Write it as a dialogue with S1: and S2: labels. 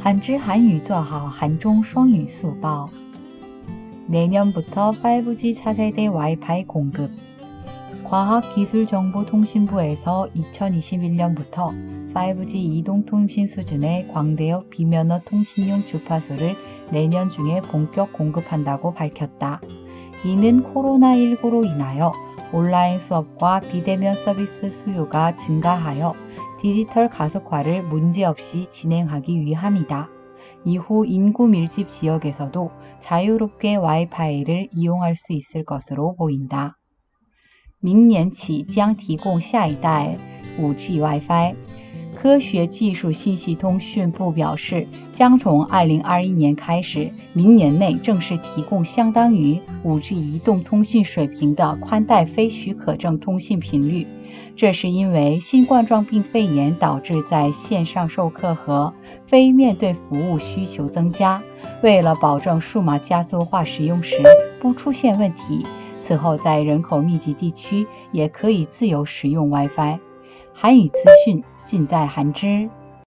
S1: 한줄 한유 조하오 한종 双语 수보 내년부터 5G 차세대 와이파이 공급 과학기술정보통신부에서 2021년부터 5G 이동통신 수준의 광대역 비면허 통신용 주파수를 내년 중에 본격 공급한다고 밝혔다. 이는 코로나19로 인하여 온라인 수업과 비대면 서비스 수요가 증가하여 디지털 가속화를 문제없이 진행하기 위함이다. 이후 인구 밀집 지역에서도 자유롭게 와이파이를 이용할 수 있을 것으로 보인다. 明年起将提供下一代 5G WiFi。 科学技术信息通讯部表示，将从2021年开始，明年内正式提供相当于 5G 移动通讯水平的宽带非许可证通信频率。这是因为新冠状病肺炎导致在线上授课和非面对服务需求增加。为了保证数码加速化使用时不出现问题，此后在人口密集地区也可以自由使用 WiFi。韩语资讯尽在韩知。